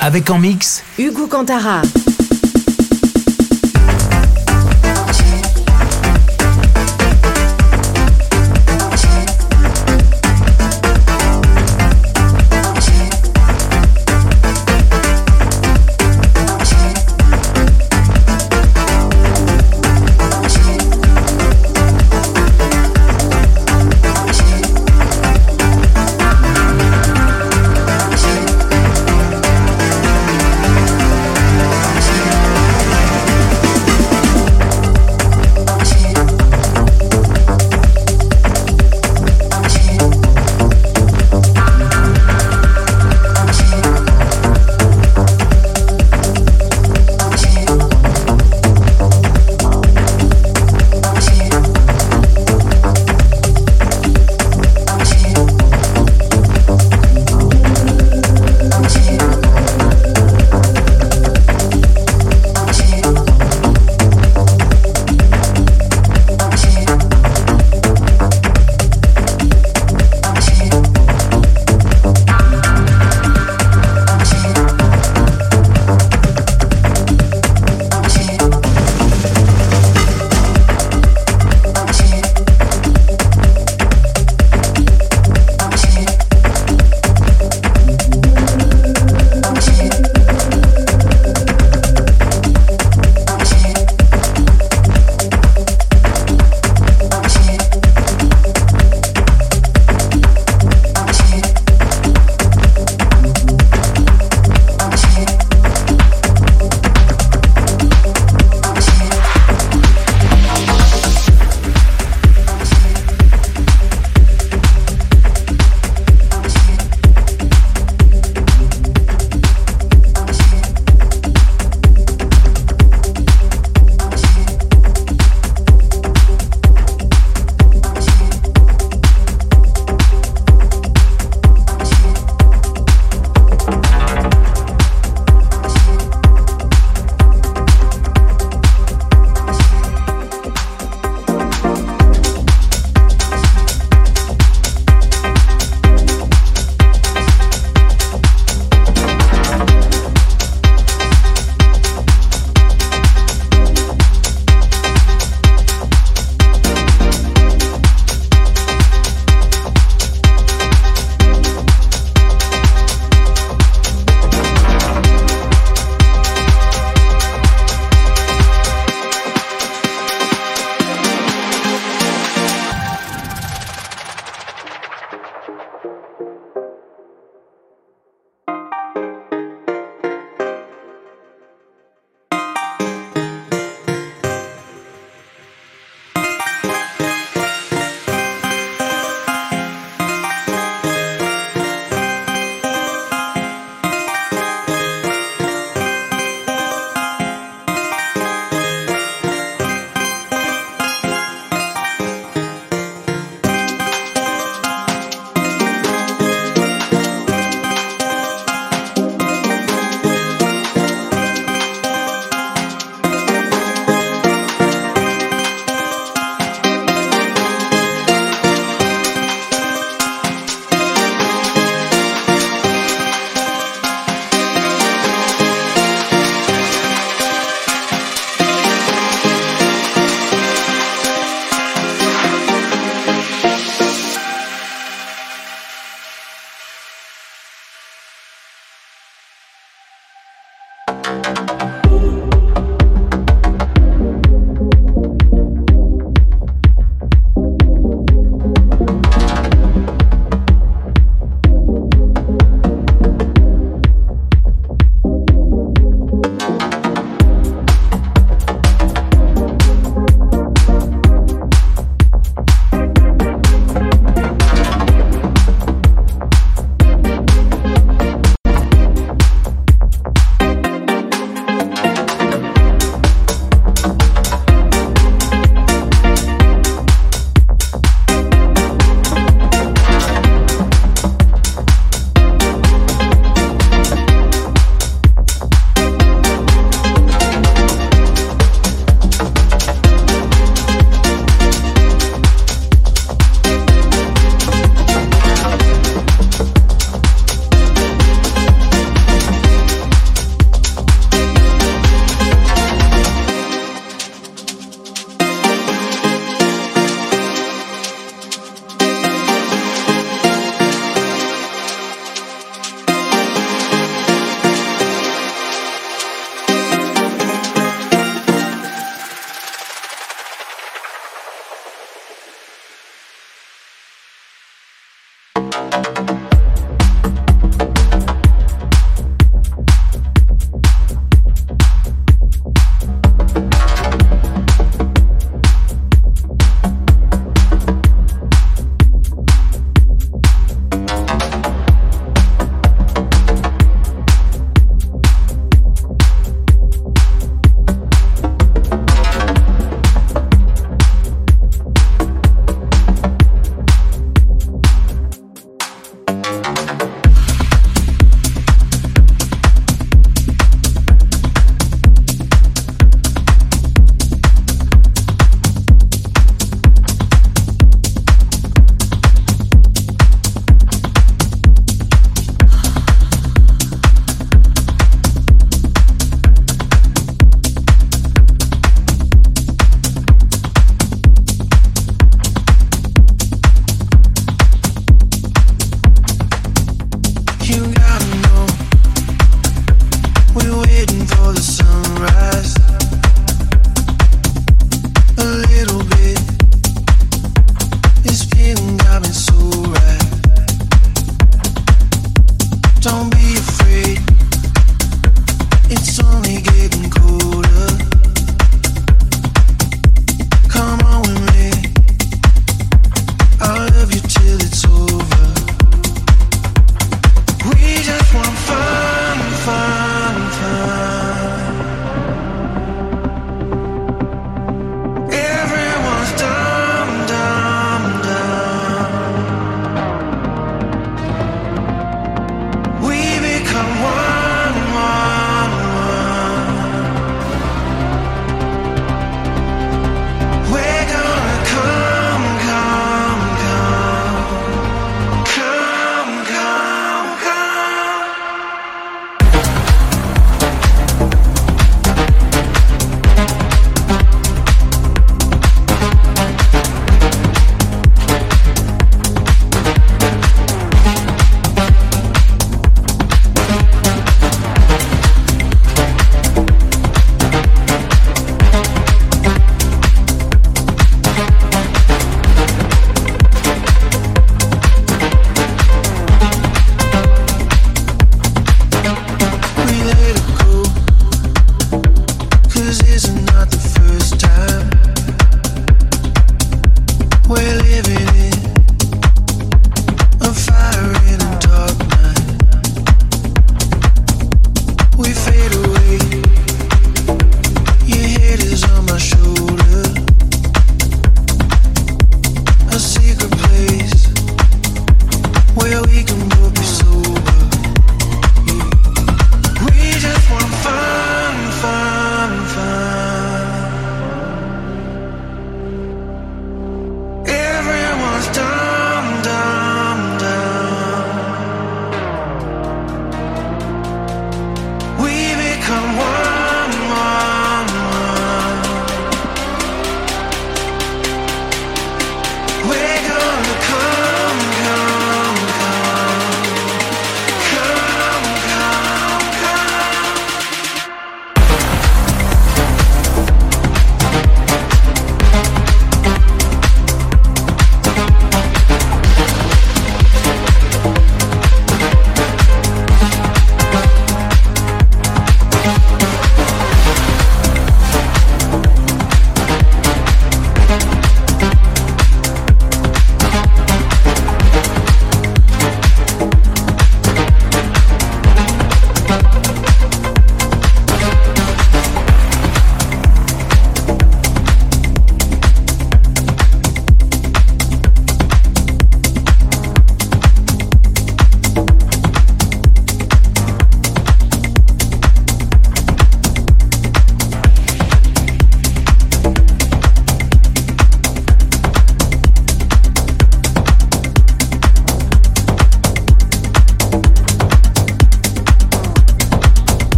Avec en mix Hugo Cantara.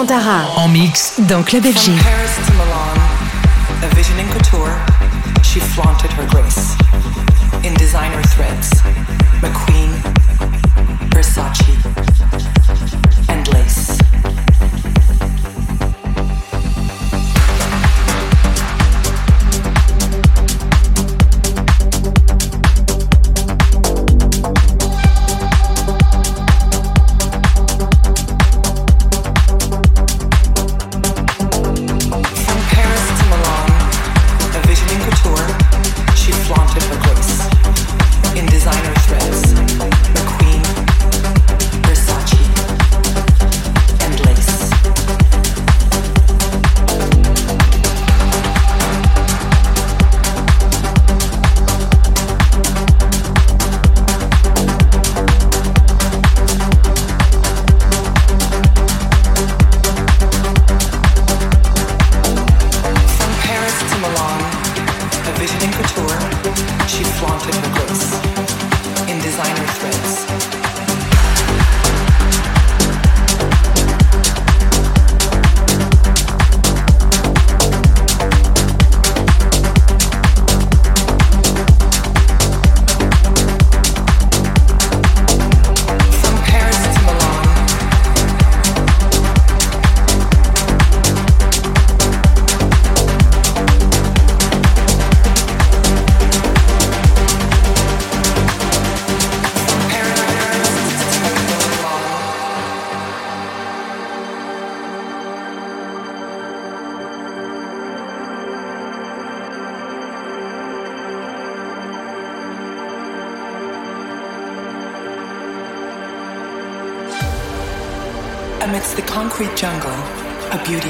En mix dans Club FG. From Paris to Milan, a vision in couture, she flaunted her grace. In designer threads, McQueen,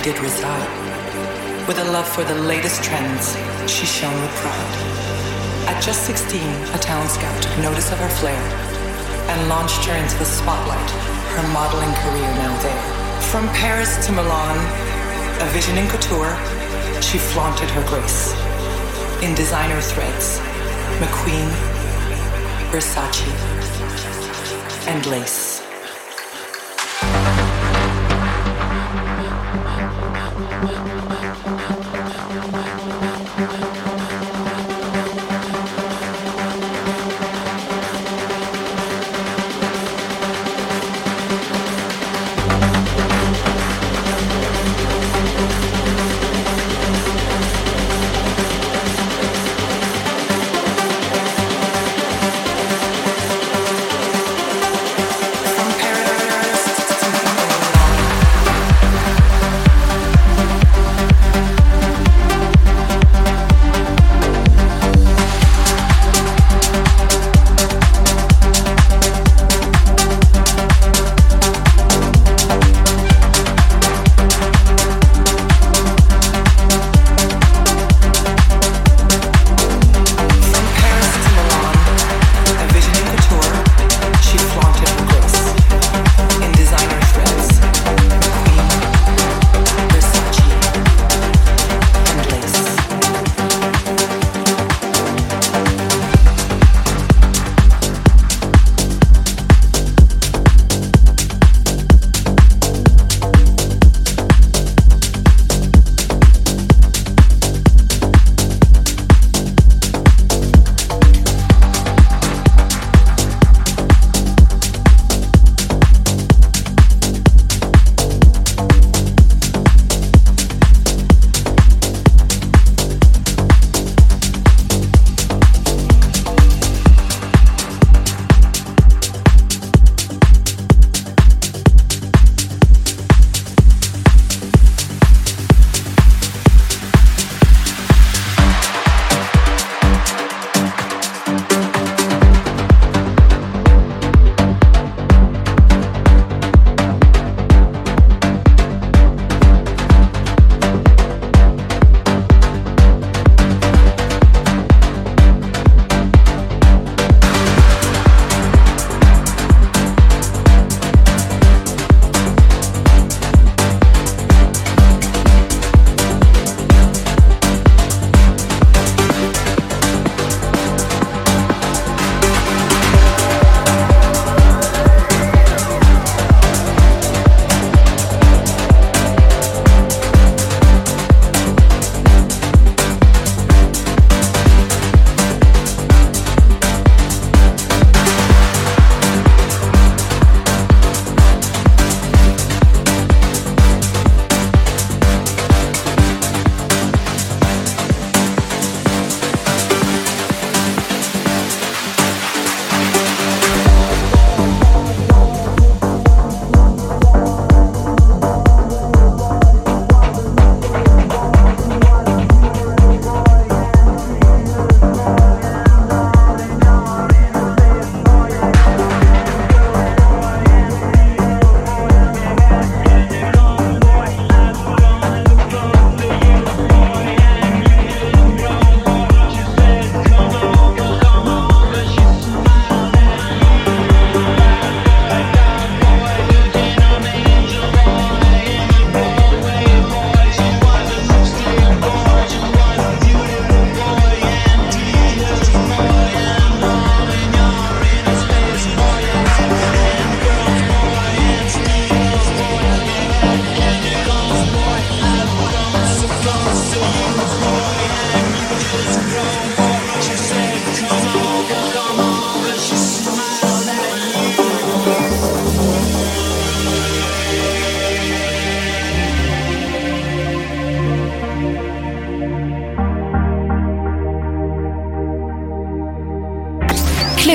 beauty did reside. With a love for the latest trends, she shone with pride. At just 16, a town scout took notice of her flair and launched her into the spotlight, her modeling career now there. From Paris to Milan, a vision in couture, she flaunted her grace. In designer threads, McQueen, Versace, and lace.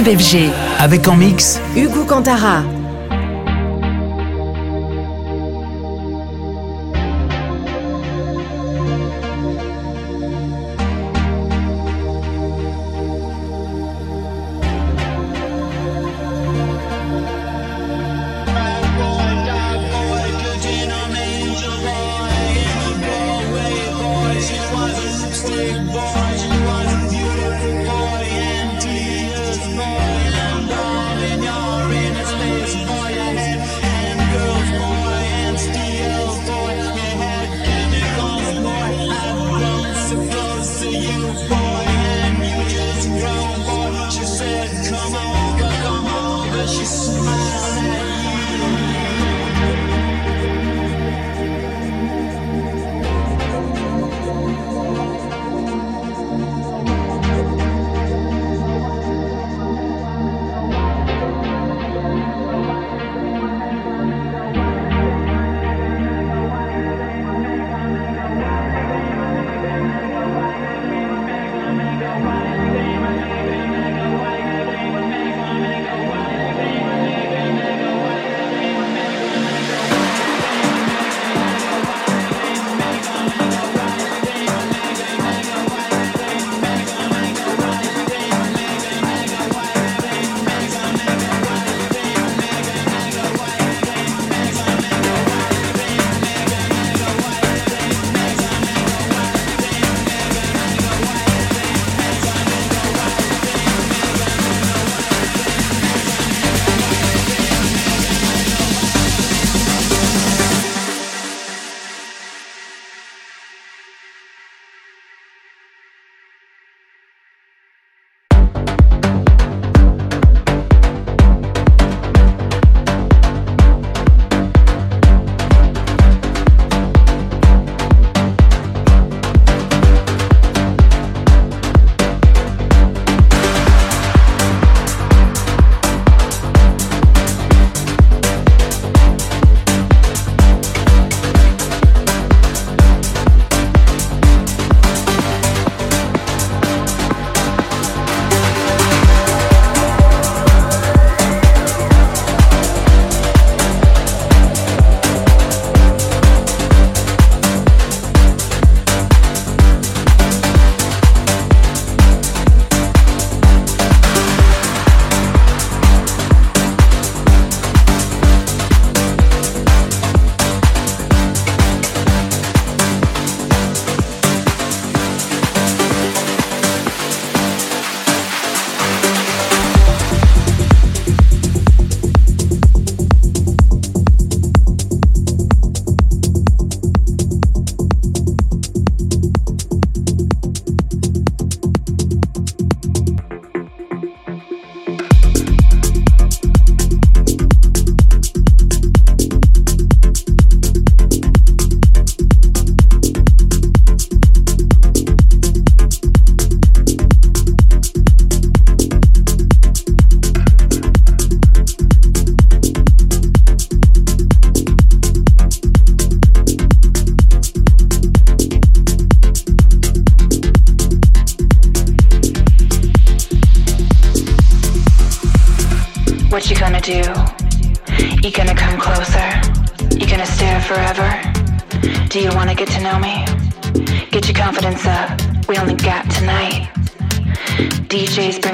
FG. Avec en mix Hugo Cantara.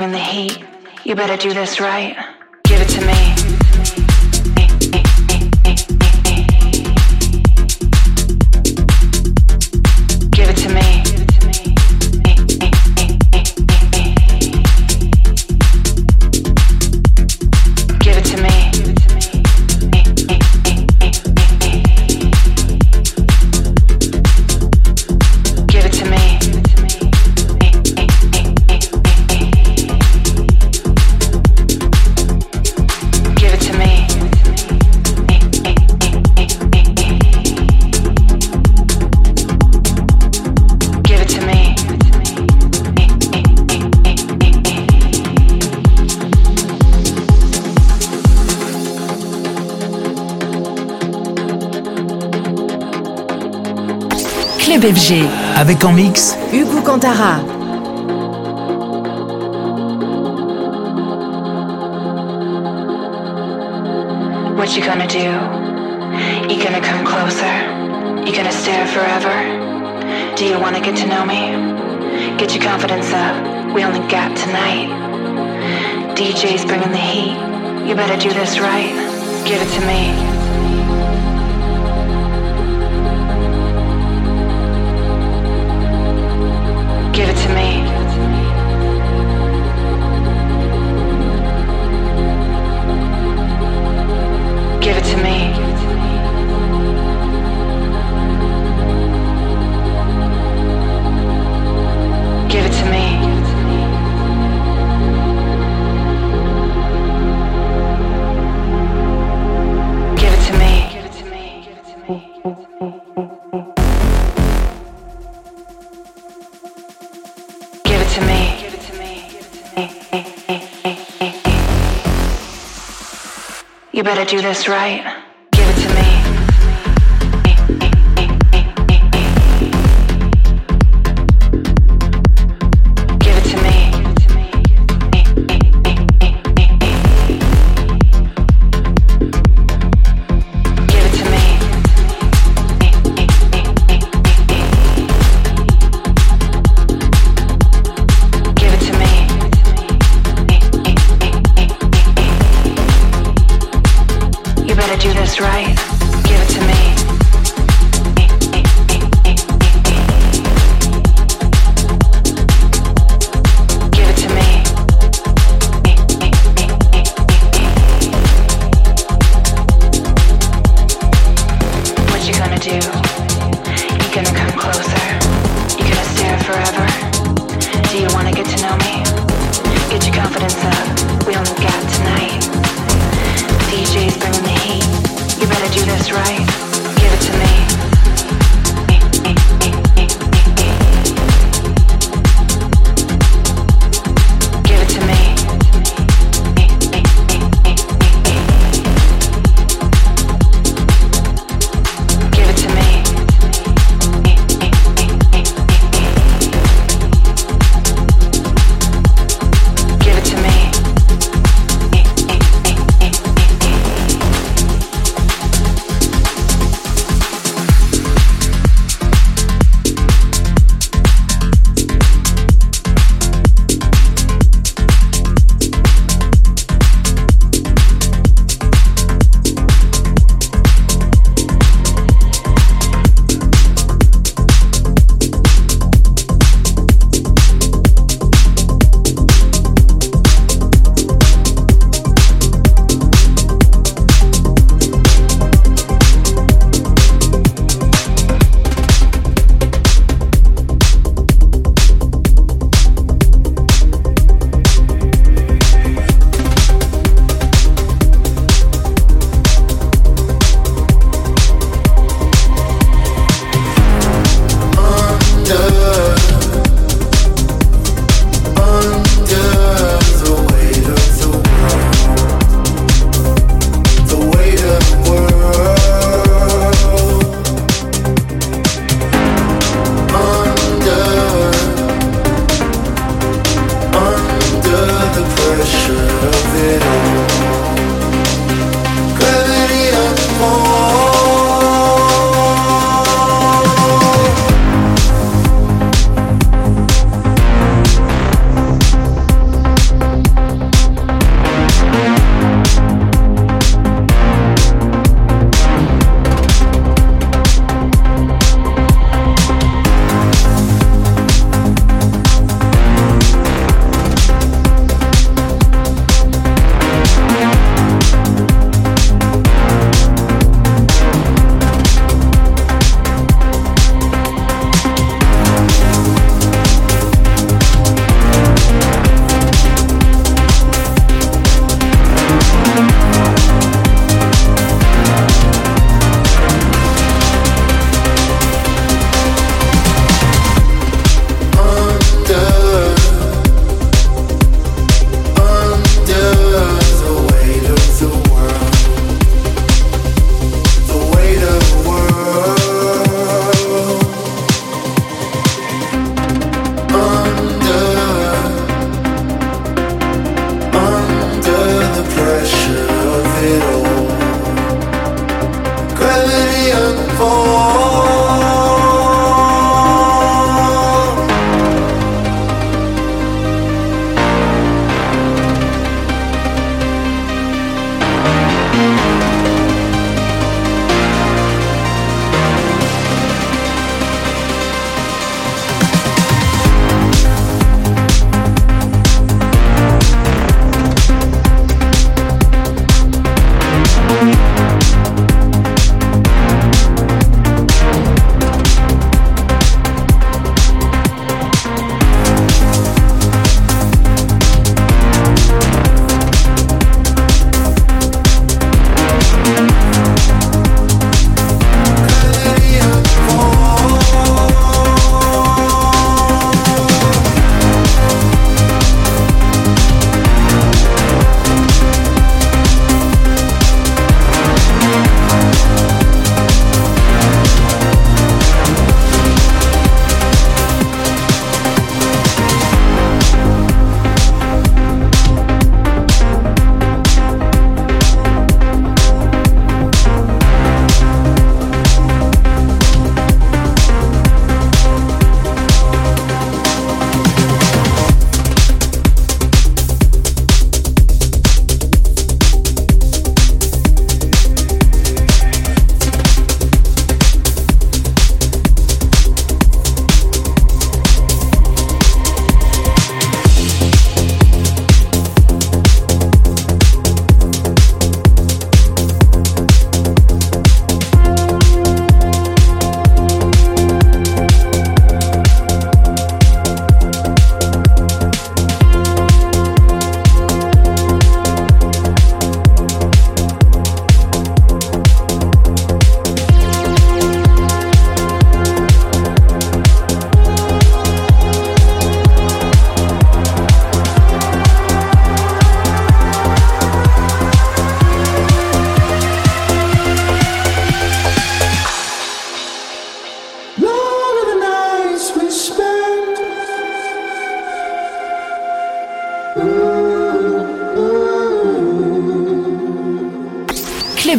Bringing the heat. You better do this right. FG. Avec en mix Hugo Cantarra. What you gonna do? You gonna come closer? You gonna stare forever? Do you wanna get to know me? Get your confidence up. We only got tonight. DJ's bringing the heat. You better do this right. Give it to me. You better do this right.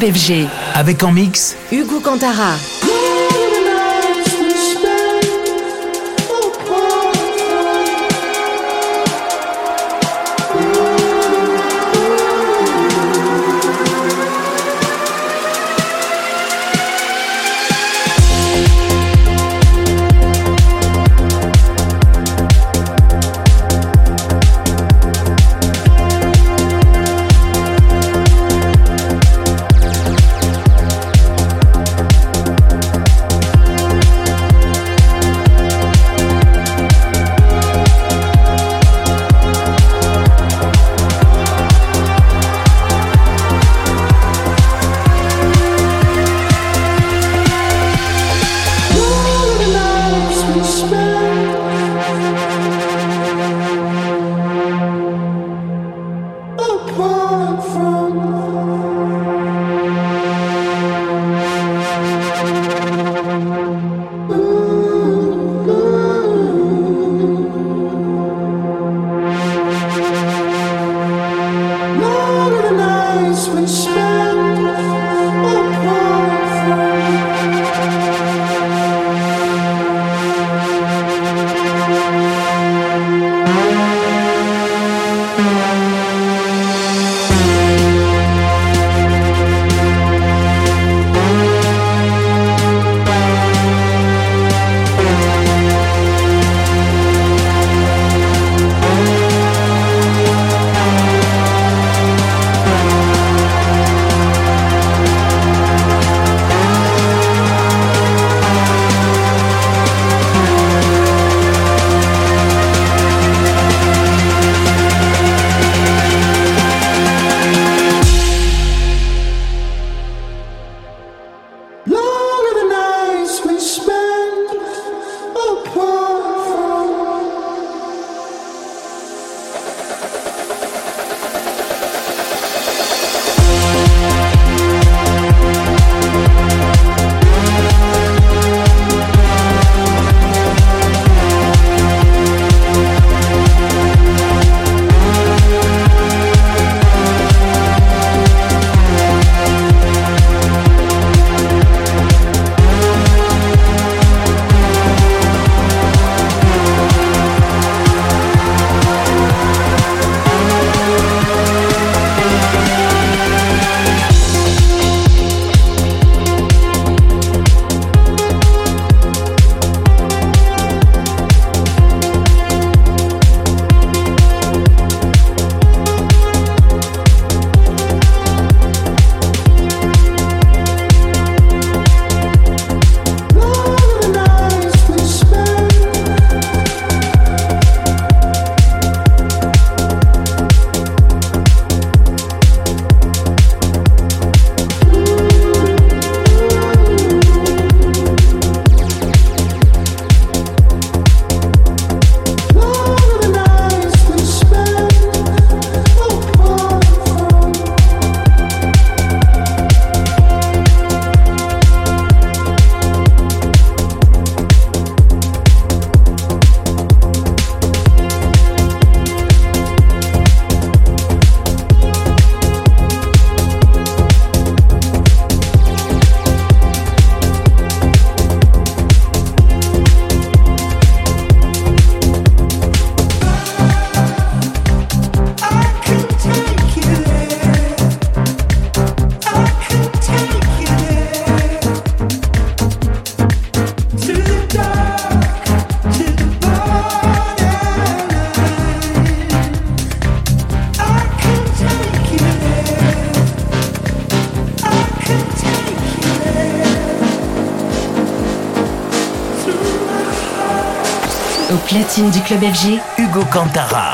FG. Avec en mix Hugo Cantara. Du club FG, Hugo Cantara.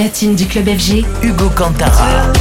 Platine du club FG, Hugo Cantara.